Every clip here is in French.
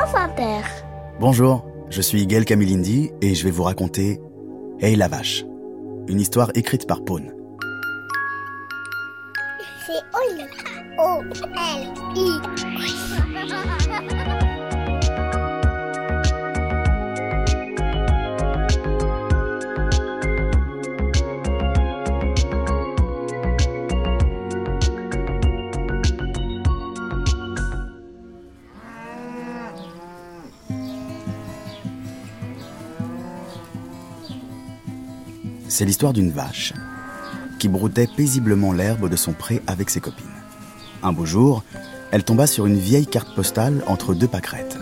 France Inter. Bonjour, je suis Gaël Camilindi et je vais vous raconter Hey la vache, une histoire écrite par Paune. C'est Oli. C'est l'histoire d'une vache qui broutait paisiblement l'herbe de son pré avec ses copines. Un beau jour, elle tomba sur une vieille carte postale entre deux pâquerettes.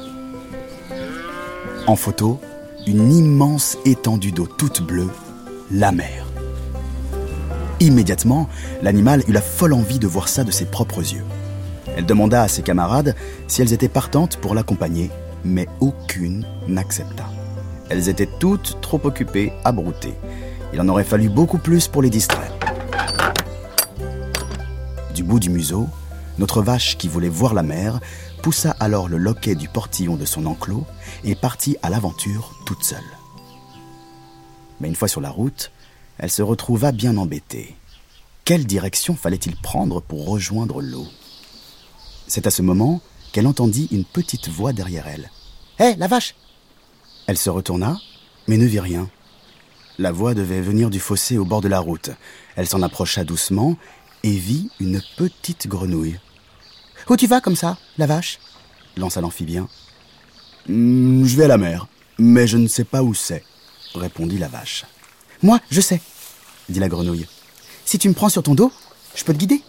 En photo, une immense étendue d'eau toute bleue, la mer. Immédiatement, l'animal eut la folle envie de voir ça de ses propres yeux. Elle demanda à ses camarades si elles étaient partantes pour l'accompagner, mais aucune n'accepta. Elles étaient toutes trop occupées à brouter. Il en aurait fallu beaucoup plus pour les distraire. Du bout du museau, notre vache qui voulait voir la mer poussa alors le loquet du portillon de son enclos et partit à l'aventure toute seule. Mais une fois sur la route, elle se retrouva bien embêtée. Quelle direction fallait-il prendre pour rejoindre l'eau? C'est à ce moment qu'elle entendit une petite voix derrière elle. Hé, la vache Elle se retourna, mais ne vit rien. La voix devait venir du fossé au bord de la route. Elle s'en approcha doucement et vit une petite grenouille. Où tu vas comme ça, la vache? lança l'amphibien. Hmm, je vais à la mer, mais je ne sais pas où c'est, répondit la vache. Moi, je sais, dit la grenouille. Si tu me prends sur ton dos, je peux te guider?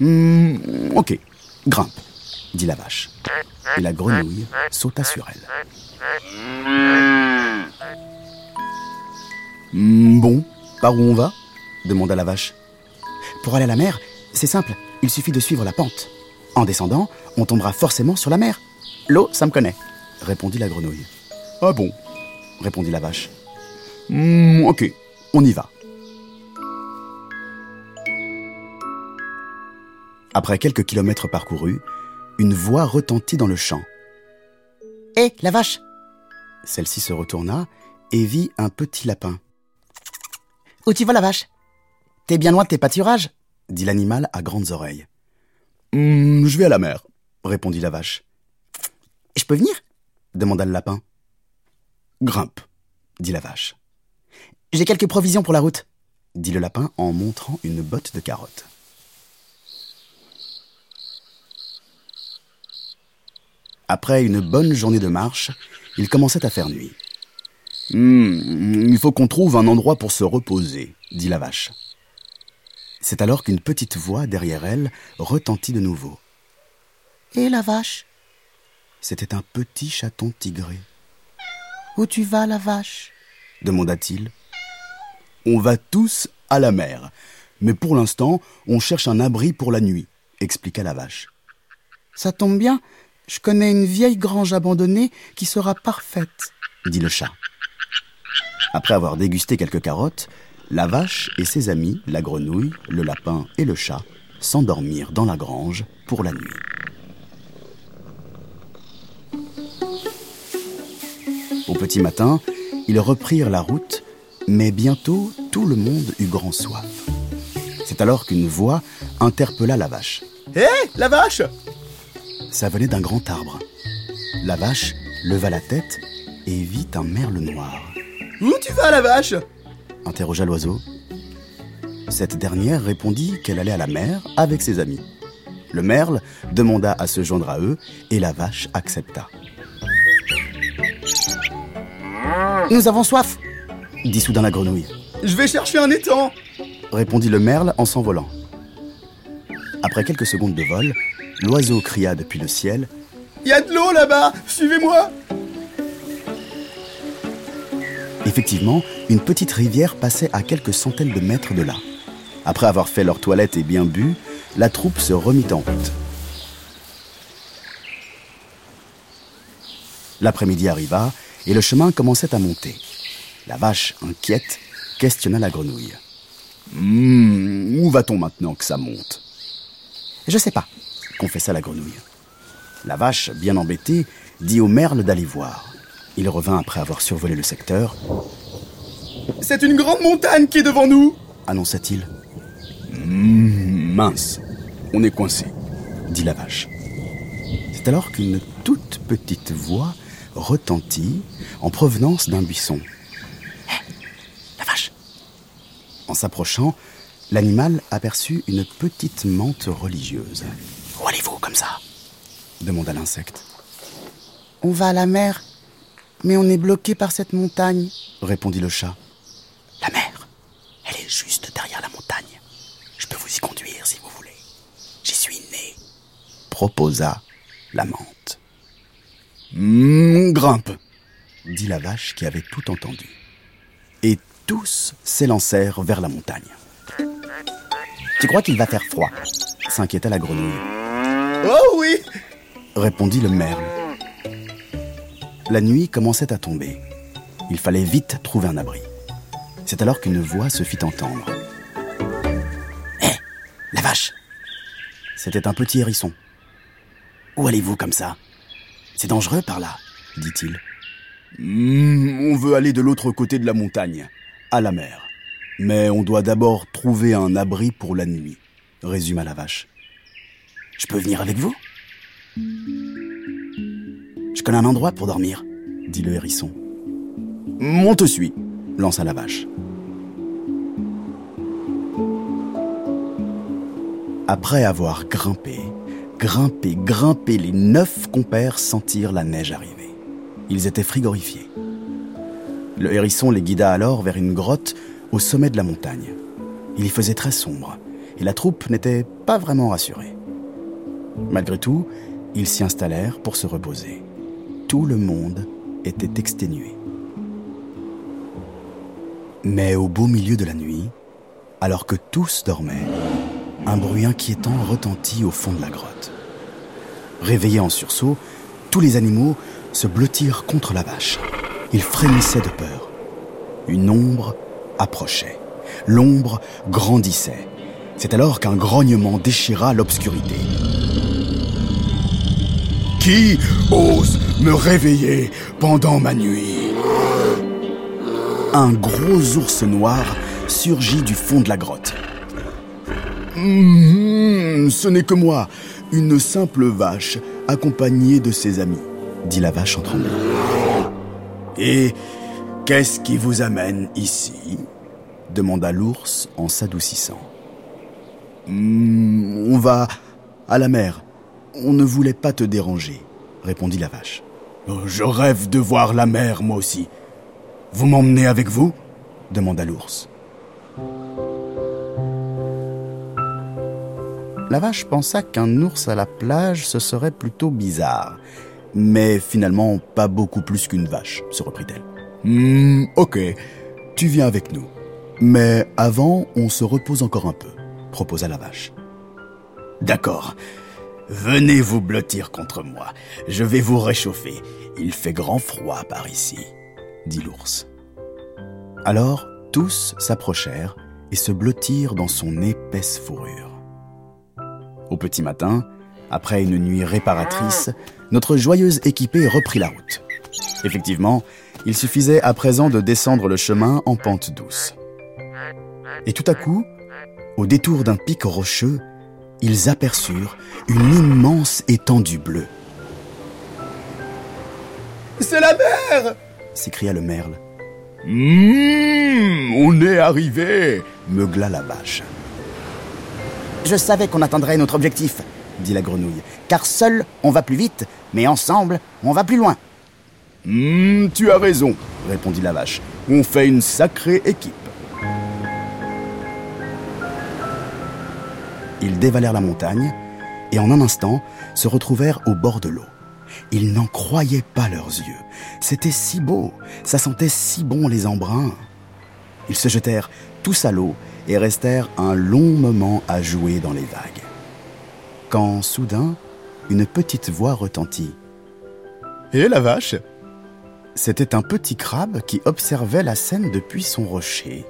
Hmm, ok, grimpe, dit la vache. Et la grenouille sauta sur elle. Hmm, bon, par où on va demanda la vache. Pour aller à la mer, c'est simple, il suffit de suivre la pente. En descendant, on tombera forcément sur la mer. L'eau, ça me connaît, répondit la grenouille. Ah bon répondit la vache. Hmm, ok, on y va. Après quelques kilomètres parcourus, une voix retentit dans le champ. Hé, la vache Celle-ci se retourna et vit un petit lapin. Où tu vas, la vache? T'es bien loin de tes pâturages dit l'animal à grandes oreilles. Hmm, je vais à la mer, répondit la vache. Je peux venir? demanda le lapin. Grimpe, dit la vache. J'ai quelques provisions pour la route, dit le lapin en montrant une botte de carottes. Après une bonne journée de marche, il commençait à faire nuit. Hmm, il faut qu'on trouve un endroit pour se reposer, dit la vache. C'est alors qu'une petite voix derrière elle retentit de nouveau. Et la vache? C'était un petit chaton tigré. Où tu vas, la vache? demanda-t-il. On va tous à la mer, mais pour l'instant, on cherche un abri pour la nuit, expliqua la vache. Ça tombe bien, je connais une vieille grange abandonnée qui sera parfaite, dit le chat. Après avoir dégusté quelques carottes, la vache et ses amis, la grenouille, le lapin et le chat, s'endormirent dans la grange pour la nuit. Au petit matin, ils reprirent la route, mais bientôt tout le monde eut grand soif. C'est alors qu'une voix interpella la vache. Hé, la vache Ça venait d'un grand arbre. La vache leva la tête et vit un merle noir. Où tu vas, la vache? interrogea l'oiseau. Cette dernière répondit qu'elle allait à la mer avec ses amis. Le merle demanda à se joindre à eux et la vache accepta. Nous avons soif, dit soudain la grenouille. Je vais chercher un étang répondit le merle en s'envolant. Après quelques secondes de vol, l'oiseau cria depuis le ciel Il y a de l'eau là-bas Suivez-moi Effectivement, une petite rivière passait à quelques centaines de mètres de là. Après avoir fait leur toilette et bien bu, la troupe se remit en route. L'après-midi arriva et le chemin commençait à monter. La vache, inquiète, questionna la grenouille. Hmm, où va-t-on maintenant que ça monte? Je sais pas, confessa la grenouille. La vache, bien embêtée, dit au merle d'aller voir. Il revint après avoir survolé le secteur. C'est une grande montagne qui est devant nous annonça-t-il. Mmh, mince, on est coincé, dit la vache. C'est alors qu'une toute petite voix retentit en provenance d'un buisson. Hé, la vache En s'approchant, l'animal aperçut une petite menthe religieuse. Où allez-vous comme ça demanda l'insecte. On va à la mer, mais on est bloqué par cette montagne, répondit le chat. La mer, elle est juste derrière la montagne. Je peux vous y conduire si vous voulez. J'y suis né, proposa la menthe. Mmh, grimpe, dit la vache qui avait tout entendu. Et tous s'élancèrent vers la montagne. Tu crois qu'il va faire froid? s'inquiéta la grenouille. Oh oui répondit le merle. La nuit commençait à tomber. Il fallait vite trouver un abri. C'est alors qu'une voix se fit entendre. Hé, la vache C'était un petit hérisson. Où allez-vous comme ça? C'est dangereux par là, dit-il. Hmm, on veut aller de l'autre côté de la montagne, à la mer. Mais on doit d'abord trouver un abri pour la nuit, résuma la vache. Je peux venir avec vous? Je connais un endroit pour dormir, dit le hérisson. On te suit, lança la vache. Après avoir grimpé, grimpé, grimpé, les neuf compères sentirent la neige arriver. Ils étaient frigorifiés. Le hérisson les guida alors vers une grotte au sommet de la montagne. Il y faisait très sombre et la troupe n'était pas vraiment rassurée. Malgré tout, ils s'y installèrent pour se reposer. Tout le monde était exténué. Mais au beau milieu de la nuit, alors que tous dormaient, un bruit inquiétant retentit au fond de la grotte. Réveillés en sursaut, tous les animaux se blottirent contre la vache. Ils frémissaient de peur. Une ombre approchait. L'ombre grandissait. C'est alors qu'un grognement déchira l'obscurité. Qui ose me réveiller pendant ma nuit Un gros ours noir surgit du fond de la grotte. Mmh, ce n'est que moi, une simple vache accompagnée de ses amis, dit la vache en tremblant. Et qu'est-ce qui vous amène ici? demanda l'ours en s'adoucissant. Mmh, on va à la mer. On ne voulait pas te déranger, répondit la vache. Je rêve de voir la mer, moi aussi. Vous m'emmenez avec vous demanda l'ours. La vache pensa qu'un ours à la plage, ce serait plutôt bizarre. Mais finalement, pas beaucoup plus qu'une vache, se reprit-elle. Hmm, ok, tu viens avec nous. Mais avant, on se repose encore un peu, proposa la vache. D'accord. Venez vous blottir contre moi. Je vais vous réchauffer. Il fait grand froid par ici, dit l'ours. Alors, tous s'approchèrent et se blottirent dans son épaisse fourrure. Au petit matin, après une nuit réparatrice, notre joyeuse équipée reprit la route. Effectivement, il suffisait à présent de descendre le chemin en pente douce. Et tout à coup, au détour d'un pic rocheux, ils aperçurent une immense étendue bleue. C'est la mer s'écria le merle. Mmh, on est arrivé meugla la vache. Je savais qu'on atteindrait notre objectif, dit la grenouille, car seul on va plus vite, mais ensemble on va plus loin. Mmh, tu as raison, répondit la vache. On fait une sacrée équipe. Ils dévalèrent la montagne et en un instant se retrouvèrent au bord de l'eau. Ils n'en croyaient pas leurs yeux. C'était si beau, ça sentait si bon les embruns. Ils se jetèrent tous à l'eau et restèrent un long moment à jouer dans les vagues. Quand soudain, une petite voix retentit. Et la vache C'était un petit crabe qui observait la scène depuis son rocher.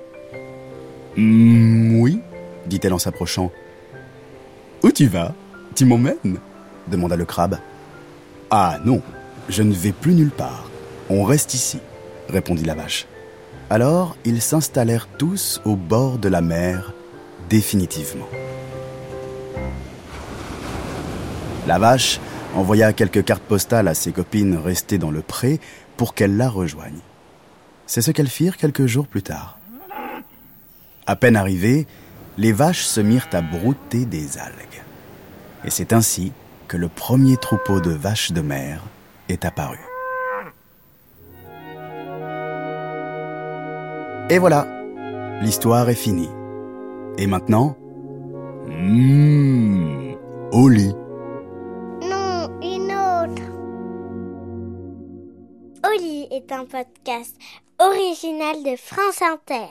Mmh, oui, dit-elle en s'approchant. Où tu vas Tu m'emmènes demanda le crabe. Ah non, je ne vais plus nulle part. On reste ici, répondit la vache. Alors ils s'installèrent tous au bord de la mer, définitivement. La vache envoya quelques cartes postales à ses copines restées dans le pré pour qu'elles la rejoignent. C'est ce qu'elles firent quelques jours plus tard. À peine arrivées, les vaches se mirent à brouter des algues. Et c'est ainsi que le premier troupeau de vaches de mer est apparu. Et voilà, l'histoire est finie. Et maintenant, mmh, au. Non, une autre. Oli est un podcast original de France Inter.